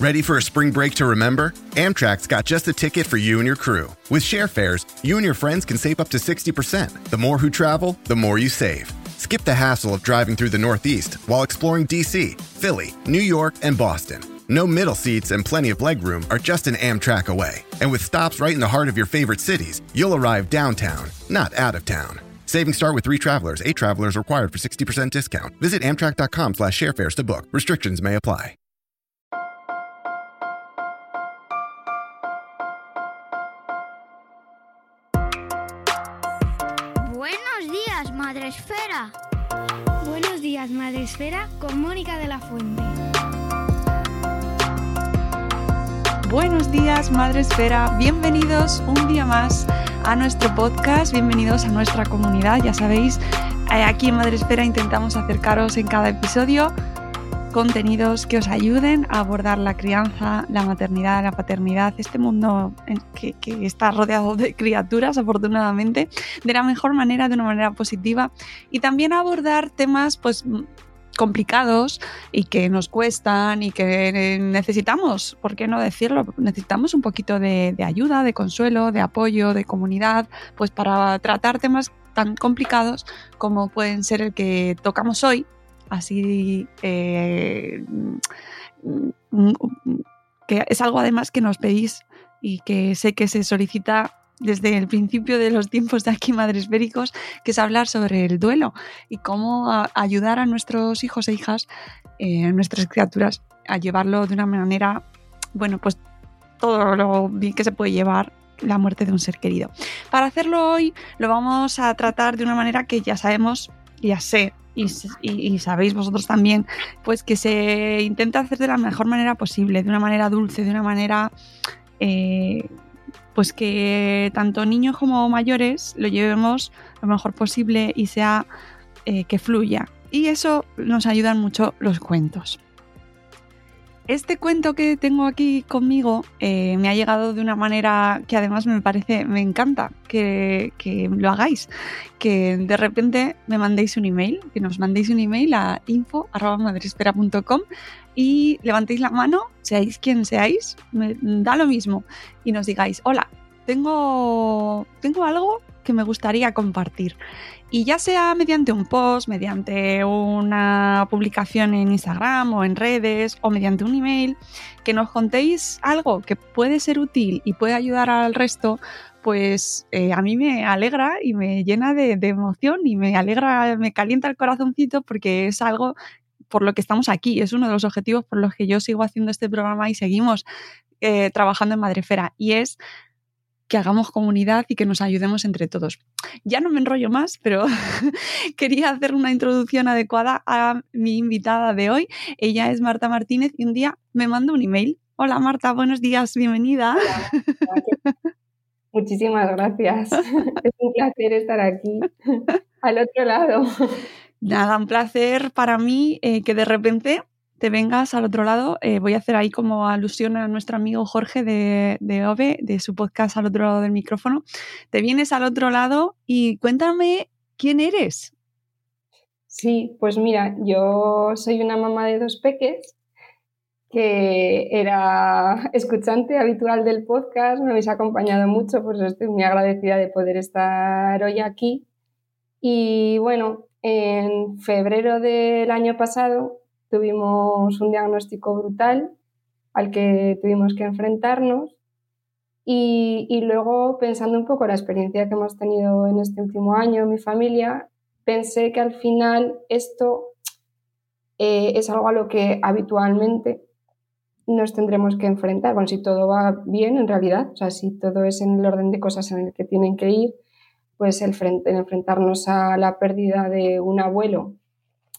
Ready for a spring break to remember? Amtrak's got just the ticket for you and your crew. With share fares, you and your friends can save up to 60%. The more who travel, the more you save. Skip the hassle of driving through the Northeast while exploring DC, Philly, New York, and Boston. No middle seats and plenty of legroom are just an Amtrak away. And with stops right in the heart of your favorite cities, you'll arrive downtown, not out of town. Savings start with three travelers. Eight travelers required for 60% discount. Visit amtrak.com slash sharefares to book. Restrictions may apply. Esfera, con Mónica de la Fuente. Buenos días, Madre Esfera. Bienvenidos un día más a nuestro podcast. Bienvenidos a nuestra comunidad. Ya sabéis, eh, aquí en Madre Esfera intentamos acercaros en cada episodio contenidos que os ayuden a abordar la crianza, la maternidad, la paternidad, este mundo que, está rodeado de criaturas, afortunadamente, de la mejor manera, de una manera positiva, y también abordar temas, pues complicados y que nos cuestan y que necesitamos, ¿por qué no decirlo? Necesitamos un poquito de, ayuda, de consuelo, de apoyo, de comunidad, pues para tratar temas tan complicados como pueden ser el que tocamos hoy, así eh, que es algo además que nos pedís y que sé que se solicita desde el principio de los tiempos de aquí Madres Béricos, que es hablar sobre el duelo y cómo ayudar a nuestros hijos e hijas, eh, a nuestras criaturas, a llevarlo de una manera, bueno, pues todo lo bien que se puede llevar la muerte de un ser querido. Para hacerlo hoy lo vamos a tratar de una manera que ya sabemos, ya sé, y, sabéis vosotros también, pues que se intenta hacer de la mejor manera posible, de una manera dulce, de una manera... Eh, pues que tanto niños como mayores lo llevemos lo mejor posible y sea eh, que fluya. Y eso nos ayudan mucho los cuentos. Este cuento que tengo aquí conmigo eh, me ha llegado de una manera que además me parece, me encanta que, que, lo hagáis, que de repente me mandéis un email, que nos mandéis un email a info.madrespera.com y levantéis la mano, seáis quien seáis, me da lo mismo, y nos digáis, hola, tengo, tengo algo que me gustaría compartir. Y ya sea mediante un post, mediante una publicación en Instagram o en redes o mediante un email, que nos contéis algo que puede ser útil y puede ayudar al resto, pues eh, a mí me alegra y me llena de, emoción y me alegra, me calienta el corazoncito porque es algo por lo que estamos aquí, es uno de los objetivos por los que yo sigo haciendo este programa y seguimos eh, trabajando en Madrefera y es que hagamos comunidad y que nos ayudemos entre todos. Ya no me enrollo más, pero quería hacer una introducción adecuada a mi invitada de hoy. Ella es Marta Martínez y un día me mandó un email. Hola Marta, buenos días, bienvenida. Hola, Muchísimas gracias. Es un placer estar aquí, al otro lado. Nada, un placer para mí eh, que de repente te vengas al otro lado. Eh, voy a hacer ahí como alusión a nuestro amigo Jorge de, de OVE, de su podcast al otro lado del micrófono. Te vienes al otro lado y cuéntame quién eres. Sí, pues mira, yo soy una mamá de dos peques que era escuchante habitual del podcast, me habéis acompañado mucho, pues estoy muy agradecida de poder estar hoy aquí. Y bueno, en febrero del año pasado tuvimos un diagnóstico brutal al que tuvimos que enfrentarnos y, y, luego pensando un poco la experiencia que hemos tenido en este último año en mi familia, pensé que al final esto eh, es algo a lo que habitualmente nos tendremos que enfrentar. Bueno, si todo va bien en realidad, o sea, si todo es en el orden de cosas en el que tienen que ir, pues el, el enfrentarnos a la pérdida de un abuelo,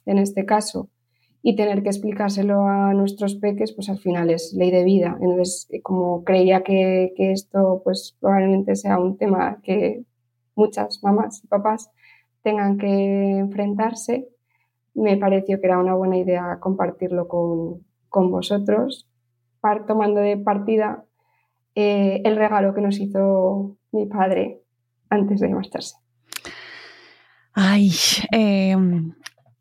en este caso, y tener que explicárselo a nuestros peques, pues al final es ley de vida. Entonces, como creía que, que esto pues probablemente sea un tema que muchas mamás y papás tengan que enfrentarse, me pareció que era una buena idea compartirlo con, con vosotros, tomando de partida eh, el regalo que nos hizo mi padre antes de marcharse. Ay, eh,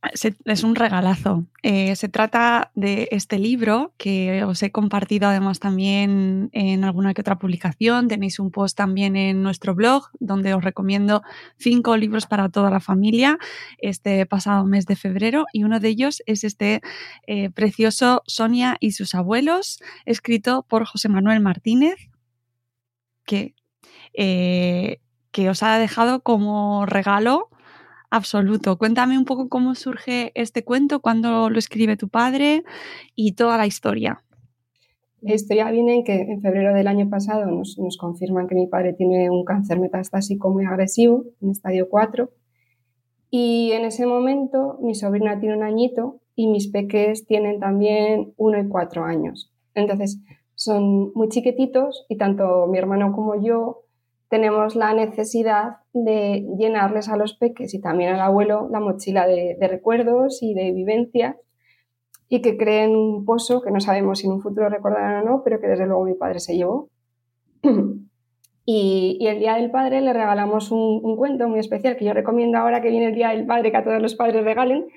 es un regalazo. Eh, se trata de este libro que os he compartido además también en alguna que otra publicación. Tenéis un post también en nuestro blog donde os recomiendo cinco libros para toda la familia este pasado mes de febrero y uno de ellos es este eh, precioso Sonia y sus abuelos, escrito por José Manuel Martínez, que, eh, que os ha dejado como regalo absoluto. Cuéntame un poco cómo surge este cuento, cuándo lo escribe tu padre y toda la historia. La historia viene en que en febrero del año pasado nos, confirman que mi padre tiene un cáncer metastásico muy agresivo, en estadio 4. Y en ese momento mi sobrina tiene un añito y mis peques tienen también uno y cuatro años. Entonces son muy chiquititos y tanto mi hermano como yo tenemos la necesidad de llenarles a los peques y también al abuelo la mochila de, recuerdos y de vivencias y que creen un pozo que no sabemos si en un futuro recordarán o no, pero que desde luego mi padre se llevó. y, el Día del Padre le regalamos un, cuento muy especial que yo recomiendo ahora que viene el Día del Padre, que a todos los padres regalen,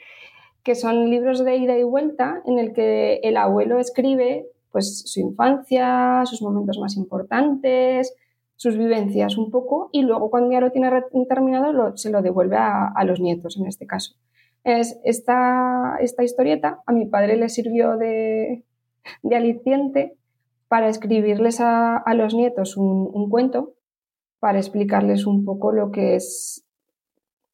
que son libros de ida y vuelta en el que el abuelo escribe pues su infancia, sus momentos más importantes, sus vivencias un poco y luego cuando ya lo tiene terminado se lo devuelve a, los nietos en este caso. Es, esta, esta historieta a mi padre le sirvió de, de aliciente para escribirles a, los nietos un, cuento, para explicarles un poco lo que es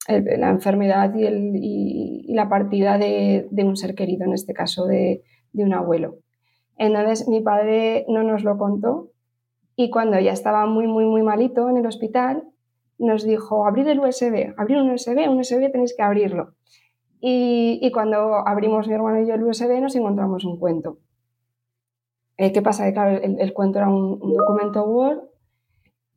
la enfermedad y, el, y, la partida de, de, un ser querido, en este caso de, de un abuelo. Entonces mi padre no nos lo contó, y cuando ya estaba muy, muy, muy malito en el hospital, nos dijo, abrir el USB, abrir un USB, un USB tenéis que abrirlo. Y, cuando abrimos mi hermano y yo el USB nos encontramos un cuento. Eh, ¿Qué pasa? Que claro, el, cuento era un, documento Word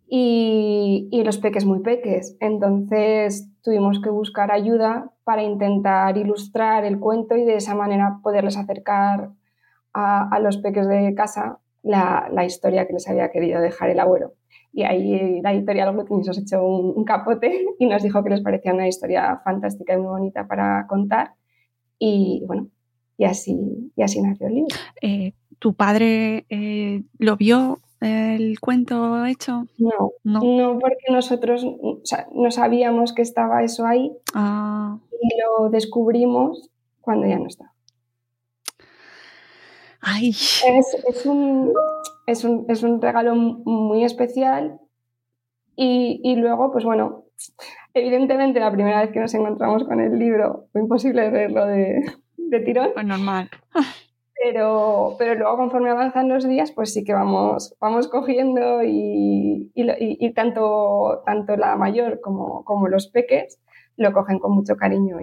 y, y, los peques muy peques. Entonces tuvimos que buscar ayuda para intentar ilustrar el cuento y de esa manera poderles acercar a, a los peques de casa la, historia que les había querido dejar el abuelo. Y ahí la editorial nos ha hecho un, capote y nos dijo que les parecía una historia fantástica y muy bonita para contar. Y bueno, y así, y así nació el libro. Eh, ¿Tu padre eh, lo vio el cuento hecho? No, no, porque nosotros no sabíamos que estaba eso ahí ah. y lo descubrimos cuando ya no estaba. Es, un, es, un, regalo muy especial y, luego, pues bueno, evidentemente la primera vez que nos encontramos con el libro fue imposible leerlo de, de tirón. Pues normal. Pero, pero luego conforme avanzan los días, pues sí que vamos, vamos cogiendo y, y, tanto, tanto la mayor como, como, los peques lo cogen con mucho cariño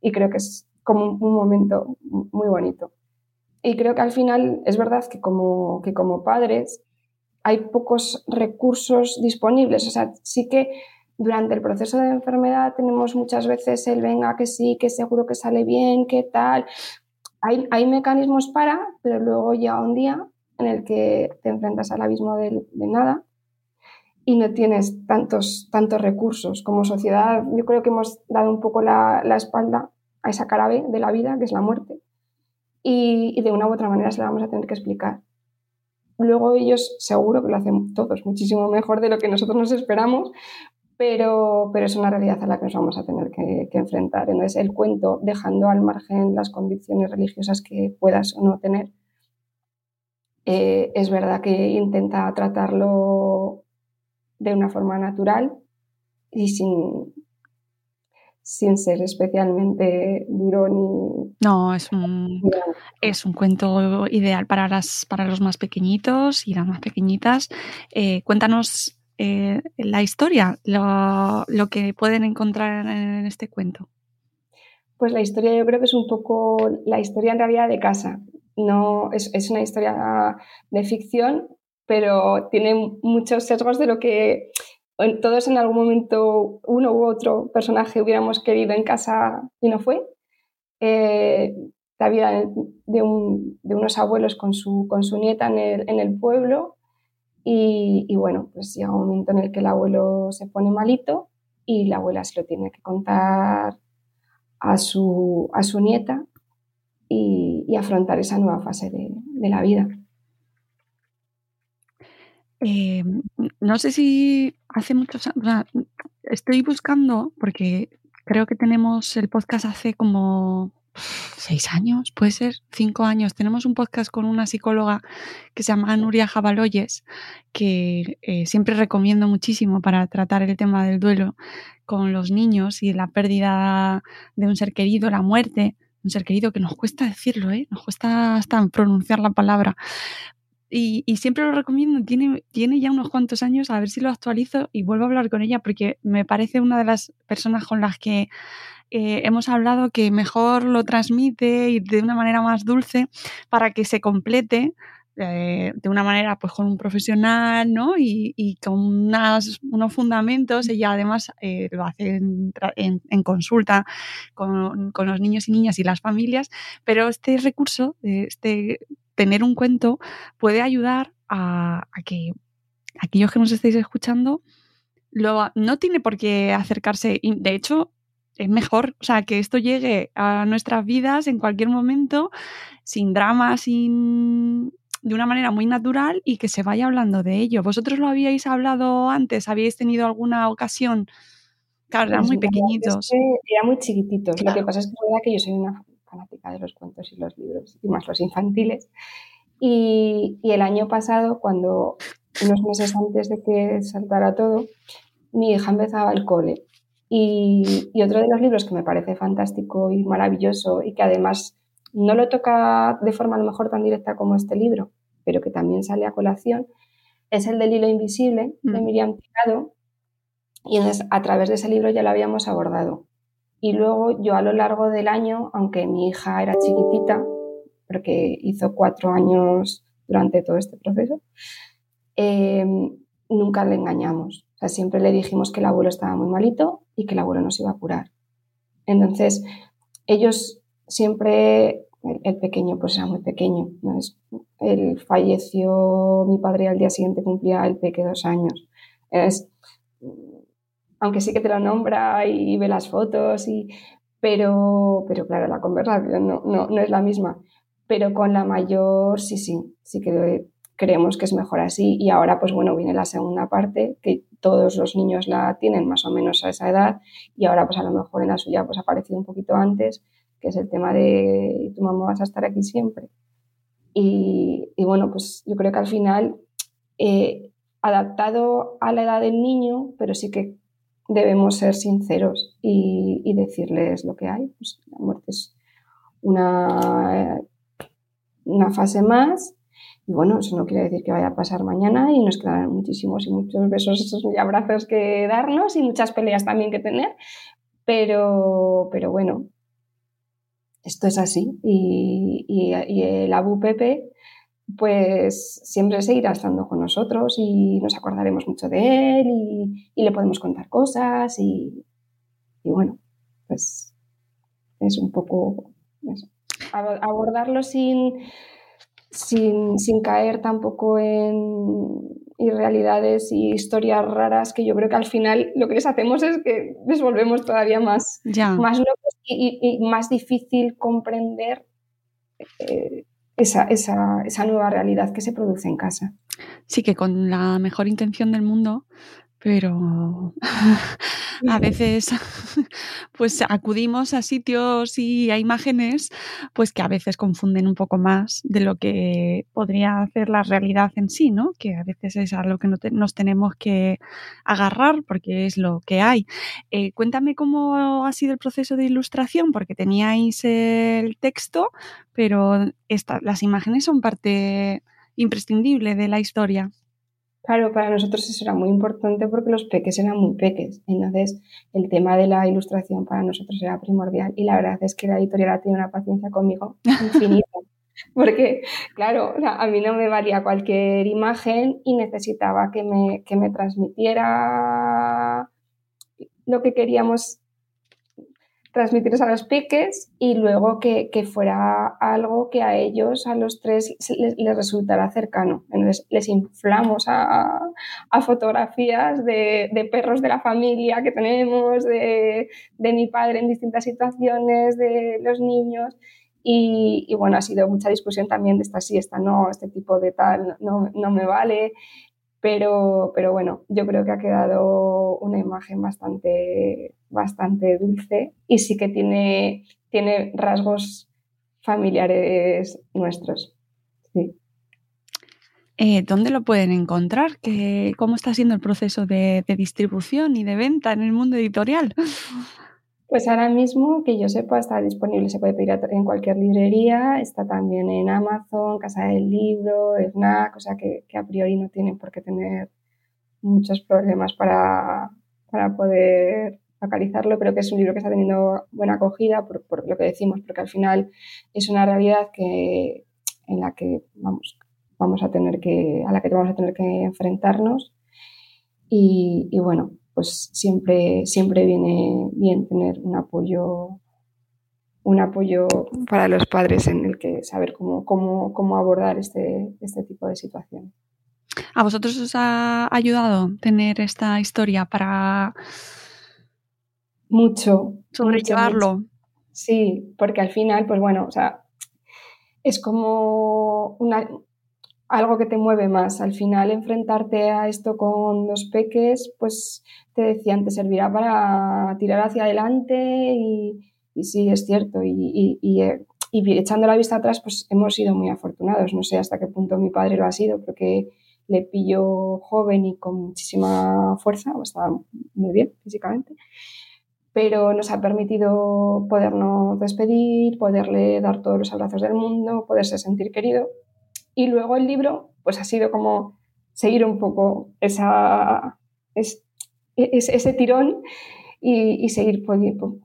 y, creo que es como un momento muy bonito. Y creo que al final es verdad que como, que como padres hay pocos recursos disponibles. O sea, sí que durante el proceso de enfermedad tenemos muchas veces el venga que sí, que seguro que sale bien, que tal. Hay, hay mecanismos para, pero luego llega un día en el que te enfrentas al abismo de, nada y no tienes tantos, tantos recursos. Como sociedad, yo creo que hemos dado un poco la, la espalda a esa cara B de la vida, que es la muerte y, de una u otra manera se la vamos a tener que explicar. Luego ellos seguro que lo hacen todos muchísimo mejor de lo que nosotros nos esperamos, pero, pero es una realidad a la que nos vamos a tener que, enfrentar. Entonces el cuento, dejando al margen las convicciones religiosas que puedas o no tener, eh, es verdad que intenta tratarlo de una forma natural y sin, sin ser especialmente duro ni... No, es un, es un cuento ideal para, las, para los más pequeñitos y las más pequeñitas. Eh, cuéntanos eh, la historia, lo, que pueden encontrar en este cuento. pues la historia yo creo que es un poco la historia en realidad de casa. No, es, es una historia de ficción, pero tiene muchos sesgos de lo que todos en algún momento uno u otro personaje hubiéramos querido en casa y no fue. Eh, la vida de, unos abuelos con su, con su nieta en el, pueblo y, bueno, pues llega un momento en el que el abuelo se pone malito y la abuela se lo tiene que contar a su, a su nieta y, afrontar esa nueva fase de la vida. Eh, no sé si hace muchos años, estoy buscando, porque creo que tenemos el podcast hace como seis años, puede ser, cinco años. Tenemos un podcast con una psicóloga que se llama Nuria Jabaloyes, que eh, siempre recomiendo muchísimo para tratar el tema del duelo con los niños y la pérdida de un ser querido, la muerte, un ser querido que nos cuesta decirlo, ¿eh? nos cuesta hasta pronunciar la palabra, y, siempre lo recomiendo, tiene, tiene ya unos cuantos años, a ver si lo actualizo y vuelvo a hablar con ella porque me parece una de las personas con las que eh, hemos hablado que mejor lo transmite y de una manera más dulce para que se complete eh, de una manera pues con un profesional ¿no? y, con unas, unos fundamentos. Ella además eh, lo hace en, consulta con, con, los niños y niñas y las familias, pero este recurso, este tener un cuento puede ayudar a, que aquellos que nos estéis escuchando no tiene por qué acercarse. De hecho, es mejor, o sea, que esto llegue a nuestras vidas en cualquier momento, sin drama, sin de una manera muy natural y que se vaya hablando de ello. ¿Vosotros lo habíais hablado antes? ¿Habíais tenido alguna ocasión? Claro, eran pues muy pequeñitos. Eran muy chiquititos. Lo que pasa es que es verdad que yo soy una fanática de los cuentos y los libros, y más los infantiles. Y, el año pasado, cuando unos meses antes de que saltara todo, mi hija empezaba el cole. Y, otro de los libros que me parece fantástico y maravilloso y que además no lo toca de forma a lo mejor tan directa como este libro, pero que también sale a colación, es el del hilo invisible de mm. Miriam Tirado. Y entonces, a través de ese libro ya lo habíamos abordado. Y luego yo a lo largo del año, aunque mi hija era chiquitita, porque hizo cuatro años durante todo este proceso, eh, nunca le engañamos. O sea, siempre le dijimos que el abuelo estaba muy malito y que el abuelo nos iba a curar. Entonces, ellos siempre, el, pequeño pues era muy pequeño. él falleció, mi padre al día siguiente cumplía el peque dos años. Es, aunque sí que te lo nombra y ve las fotos, y, pero, pero claro, la conversación no, no, no es la misma. Pero con la mayor sí, sí, sí que creemos que es mejor así. Y ahora, pues bueno, viene la segunda parte, que todos los niños la tienen más o menos a esa edad, y ahora pues a lo mejor en la suya pues ha aparecido un poquito antes, que es el tema de tu mamá vas a estar aquí siempre. Y, y bueno, pues yo creo que al final, eh, adaptado a la edad del niño, pero sí que debemos ser sinceros y, decirles lo que hay. Pues la muerte es una, una fase más. Y bueno, eso no quiere decir que vaya a pasar mañana y nos quedan muchísimos y muchos besos y abrazos que darnos y muchas peleas también que tener. Pero, pero bueno, esto es así. Y, y el Abu Pepe pues siempre seguirá estando con nosotros y nos acordaremos mucho de él y, le podemos contar cosas y, bueno, pues es un poco abordarlo sin, sin, sin, caer tampoco en irrealidades y historias raras que yo creo que al final lo que les hacemos es que les volvemos todavía más, más locos y, más difícil comprender. Eh, esa, esa, esa nueva realidad que se produce en casa. Sí, que con la mejor intención del mundo pero a veces pues acudimos a sitios y a imágenes pues que a veces confunden un poco más de lo que podría hacer la realidad en sí, ¿no? Que a veces es a lo que nos tenemos que agarrar porque es lo que hay. Eh, cuéntame cómo ha sido el proceso de ilustración porque teníais el texto, pero las imágenes son parte imprescindible de la historia. Claro, para nosotros eso era muy importante porque los peques eran muy peques. Entonces, el tema de la ilustración para nosotros era primordial. Y la verdad es que la editorial tiene una paciencia conmigo infinita. porque, claro, a mí no me valía cualquier imagen y necesitaba que me, que me transmitiera lo que queríamos transmitirles a los piques y luego que, fuera algo que a ellos, a los tres, les, resultara cercano. Entonces les inflamos a, fotografías de, perros de la familia que tenemos, de, mi padre en distintas situaciones, de los niños. Y, bueno, ha sido mucha discusión también de esta sí, esta no, este tipo de tal no, no me vale. Pero, pero bueno, yo creo que ha quedado una imagen bastante, bastante dulce y sí que tiene, tiene rasgos familiares nuestros. Sí. Eh, ¿Dónde lo pueden encontrar? ¿Qué, ¿Cómo está siendo el proceso de, de, distribución y de venta en el mundo editorial? Pues ahora mismo, que yo sepa, está disponible, se puede pedir en cualquier librería, está también en Amazon, Casa del Libro, FNAC, o sea que, a priori no tienen por qué tener muchos problemas para, poder localizarlo. Creo que es un libro que está teniendo buena acogida por, lo que decimos, porque al final es una realidad que, en la que vamos, vamos a tener que, a la que vamos a tener que enfrentarnos. Y bueno, pues siempre, siempre viene bien tener un apoyo, un apoyo para los padres en el que saber cómo, cómo, cómo abordar este, este tipo de situación. ¿A vosotros os ha ayudado tener esta historia para mucho sobrellevarlo? Sí, porque al final, pues bueno, o sea, es como una, algo que te mueve más. Al final, enfrentarte a esto con los peques, pues te decían, te servirá para tirar hacia adelante y, sí, es cierto. Y, eh, y, echando la vista atrás, pues hemos sido muy afortunados. No sé hasta qué punto mi padre lo ha sido, porque le pilló joven y con muchísima fuerza, estaba muy bien físicamente pero nos ha permitido podernos despedir, poderle dar todos los abrazos del mundo, poderse sentir querido y luego el libro, pues ha sido como seguir un poco esa, ese tirón y, seguir pudiendo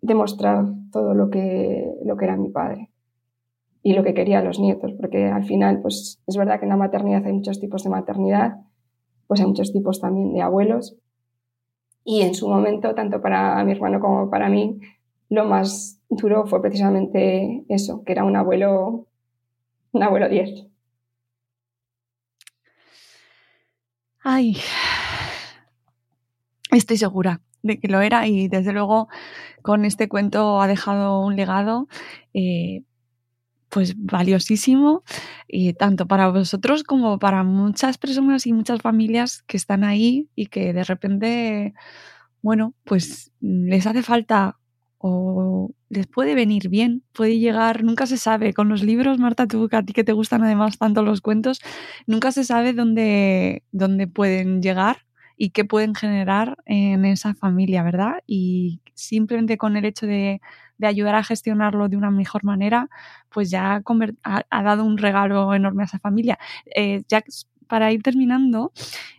demostrar todo lo que, lo que era mi padre y lo que querían los nietos, porque al final, pues es verdad que en la maternidad hay muchos tipos de maternidad, pues hay muchos tipos también de abuelos. Y en su momento, tanto para mi hermano como para mí, lo más duro fue precisamente eso, que era un abuelo abuelo 10. Ay, estoy segura de que lo era y desde luego con este cuento ha dejado un legado eh, pues valiosísimo y tanto para vosotros como para muchas personas y muchas familias que están ahí y que de repente bueno pues les hace falta o les puede venir bien, puede llegar, nunca se sabe. Con los libros, Marta, tú a ti que te gustan además tanto los cuentos, nunca se sabe dónde, dónde pueden llegar y qué pueden generar en esa familia, ¿verdad? Y simplemente con el hecho de, ayudar a gestionarlo de una mejor manera, pues ya ha, dado un regalo enorme a esa familia. Eh, ya para ir terminando,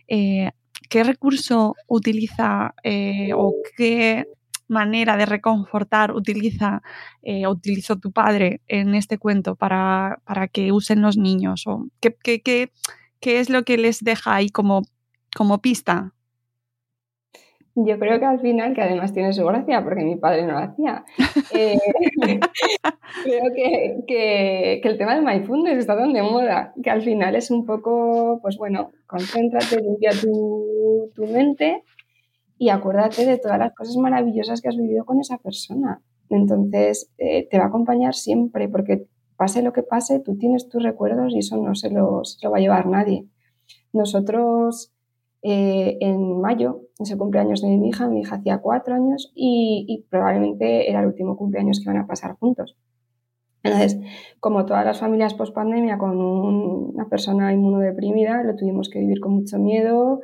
eh, ¿qué recurso utiliza eh, o qué manera de reconfortar utiliza eh, utilizó tu padre en este cuento para, que usen los niños? ¿O qué, qué, es lo que les deja ahí como, como pista? Yo creo que al final, que además tiene su gracia, porque mi padre no lo hacía, eh, creo que, el tema del mindfulness está tan de moda, que al final es un poco, pues bueno, concéntrate, limpia tu, tu mente y acuérdate de todas las cosas maravillosas que has vivido con esa persona. Entonces, eh, te va a acompañar siempre, porque pase lo que pase, tú tienes tus recuerdos y eso no se lo, va a llevar nadie. Nosotros, eh, en mayo, es el cumpleaños de mi hija, mi hija hacía cuatro años y, probablemente era el último cumpleaños que iban a pasar juntos. Entonces, como todas las familias post pandemia con una persona inmunodeprimida, lo tuvimos que vivir con mucho miedo,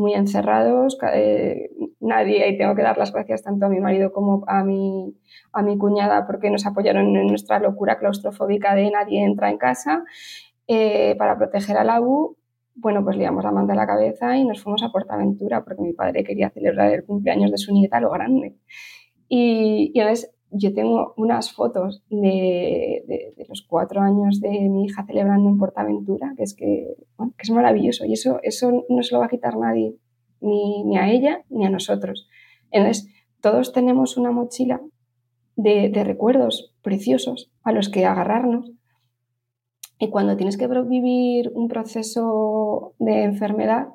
muy encerrados, eh, nadie, y tengo que dar las gracias tanto a mi marido como a mi, a mi cuñada porque nos apoyaron en nuestra locura claustrofóbica de nadie entra en casa eh, para proteger a la U bueno, pues liamos la manta a la cabeza y nos fuimos a Portaventura porque mi padre quería celebrar el cumpleaños de su nieta lo grande. Y, y entonces yo tengo unas fotos de, de, los cuatro años de mi hija celebrando en Portaventura, que es que, bueno, que es maravilloso y eso, eso no se lo va a quitar nadie, ni, ni, a ella ni a nosotros. Entonces, todos tenemos una mochila de, de recuerdos preciosos a los que agarrarnos. Y cuando tienes que vivir un proceso de enfermedad,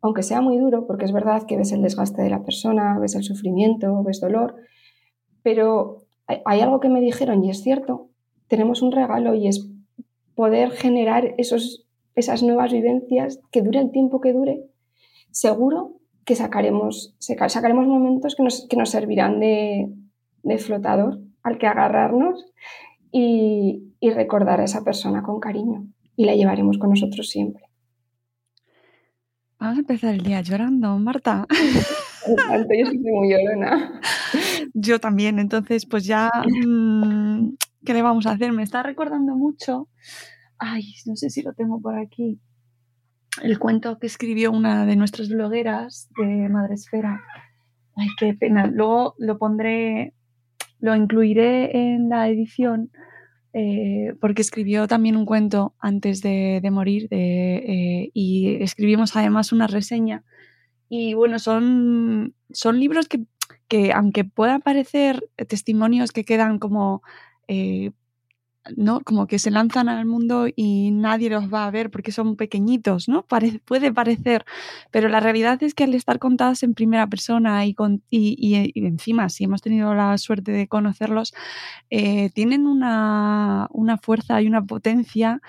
aunque sea muy duro, porque es verdad que ves el desgaste de la persona, ves el sufrimiento, ves dolor, pero hay algo que me dijeron y es cierto, tenemos un regalo y es poder generar esos, esas nuevas vivencias que dure el tiempo que dure. Seguro que sacaremos, sacaremos momentos que nos, que nos servirán de, de, flotador al que agarrarnos y, y recordar a esa persona con cariño y la llevaremos con nosotros siempre. Vamos a empezar el día llorando, Marta. yo soy muy llorona. Yo también, entonces pues ya, mm, ¿qué le vamos a hacer? Me está recordando mucho, ay, no sé si lo tengo por aquí, el cuento que escribió una de nuestras blogueras de Madresfera. Ay, qué pena. Luego lo pondré, lo incluiré en la edición eh, porque escribió también un cuento antes de, morir eh, y escribimos además una reseña. Y bueno, son, son libros que que aunque puedan parecer testimonios que quedan como eh, ¿no? Como que se lanzan al mundo y nadie los va a ver porque son pequeñitos, ¿no? puede parecer, pero la realidad es que al estar contadas en primera persona y, con, y, encima, si hemos tenido la suerte de conocerlos, eh, tienen una, una, fuerza y una potencia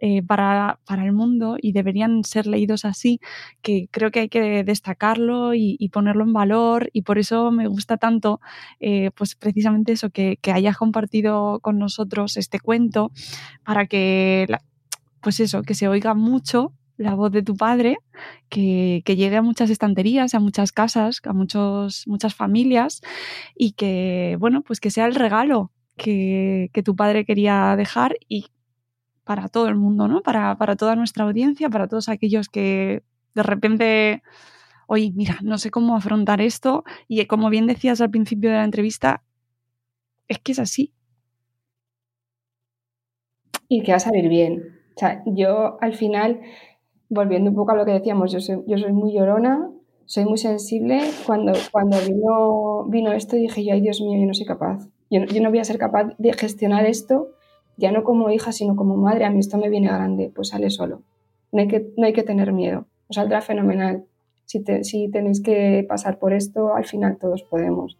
eh, para, para, el mundo y deberían ser leídos así, que creo que hay que destacarlo y, ponerlo en valor y por eso me gusta tanto, eh, pues precisamente eso, que, que, hayas compartido con nosotros este cuento para que, pues eso, que se oiga mucho la voz de tu padre, que, que, llegue a muchas estanterías, a muchas casas, a muchos, muchas familias y que, bueno, pues que sea el regalo que, que tu padre quería dejar y para todo el mundo, ¿no? Para, para toda nuestra audiencia, para todos aquellos que de repente, oye, mira, no sé cómo afrontar esto y como bien decías al principio de la entrevista, es que es así. Y que va a salir bien. O sea, yo al final, volviendo un poco a lo que decíamos, yo soy, yo soy muy llorona, soy muy sensible. Cuando, cuando vino, vino esto dije yo, ay Dios mío, yo no soy capaz. Yo, yo no voy a ser capaz de gestionar esto ya no como hija, sino como madre, a mí esto me viene grande, pues sale solo. No hay que, no hay que tener miedo, os saldrá fenomenal. Si, si tenéis que pasar por esto, al final todos podemos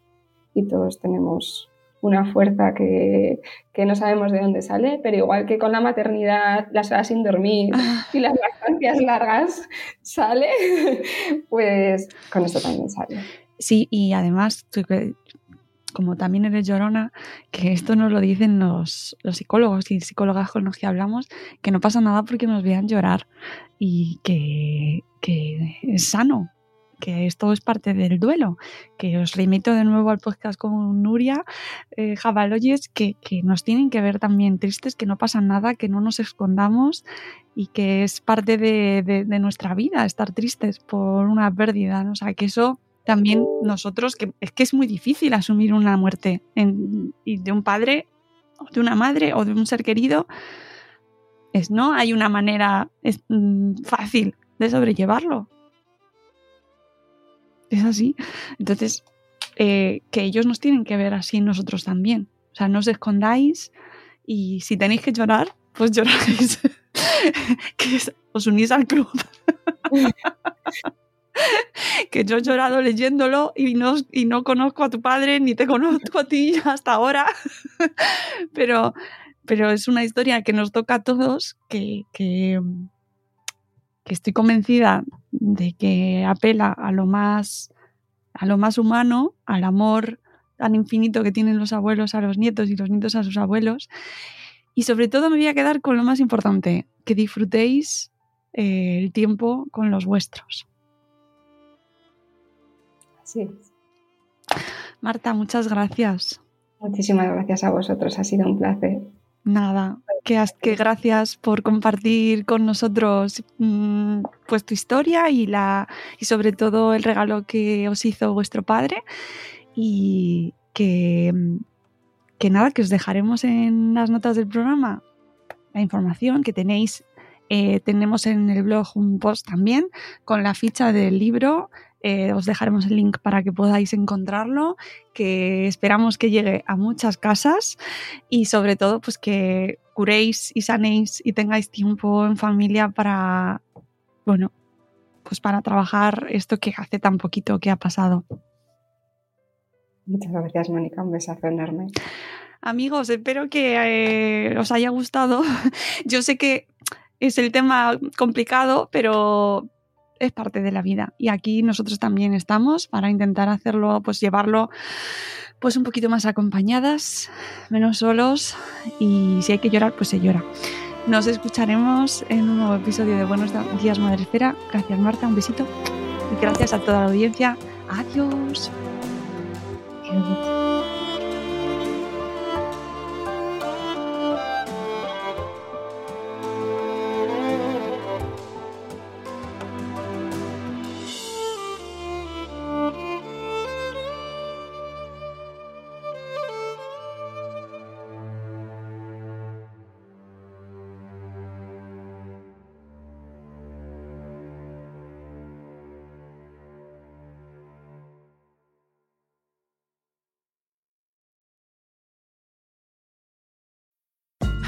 y todos tenemos una fuerza que, que, no sabemos de dónde sale, pero igual que con la maternidad, las horas sin dormir y las vacancias largas sale, pues con esto también sale. Sí, y además como también eres llorona, que esto nos lo dicen los, psicólogos y psicólogas con los que hablamos, que no pasa nada porque nos vean llorar y que, es sano, que esto es parte del duelo, que os remito de nuevo al podcast con Nuria eh, Jabaloyes, que, nos tienen que ver también tristes, que no pasa nada, que no nos escondamos y que es parte de, nuestra vida estar tristes por una pérdida, o sea, que eso también nosotros, que es que es muy difícil asumir una muerte de un padre, o de una madre o de un ser querido, es no hay una manera mm, fácil de sobrellevarlo. Es así. Entonces, eh, que ellos nos tienen que ver así nosotros también. O sea, no os escondáis y si tenéis que llorar, pues lloráis. que os unís al club. que yo he llorado leyéndolo y no, y no conozco a tu padre ni te conozco a ti hasta ahora, pero, pero es una historia que nos toca a todos, que, que, estoy convencida de que apela a lo más a lo más humano, al amor tan infinito que tienen los abuelos a los nietos y los nietos a sus abuelos. Y sobre todo me voy a quedar con lo más importante, que disfrutéis eh, el tiempo con los vuestros. Sí. Marta, muchas gracias. Muchísimas gracias a vosotros, ha sido un placer. Nada, que, que gracias por compartir con nosotros mm, pues tu historia y, la, y sobre todo el regalo que os hizo vuestro padre y que, que nada, que os dejaremos en las notas del programa la información que tenéis. Eh, tenemos en el blog un post también con la ficha del libro eh, os dejaremos el link para que podáis encontrarlo, que esperamos que llegue a muchas casas y sobre todo pues que curéis y sanéis y tengáis tiempo en familia para, bueno, pues para trabajar esto que hace tan poquito que ha pasado. Muchas gracias, Mónica. Un besazo enorme. Amigos, espero que eh, os haya gustado. Yo sé que es el tema complicado, pero es parte de la vida. Y aquí nosotros también estamos para intentar hacerlo, pues llevarlo pues un poquito más acompañadas, menos solos y si hay que llorar, pues se llora. Nos escucharemos en un nuevo episodio de Buenos Días Madre. Gracias Marta, un besito y gracias a toda la audiencia. Adiós.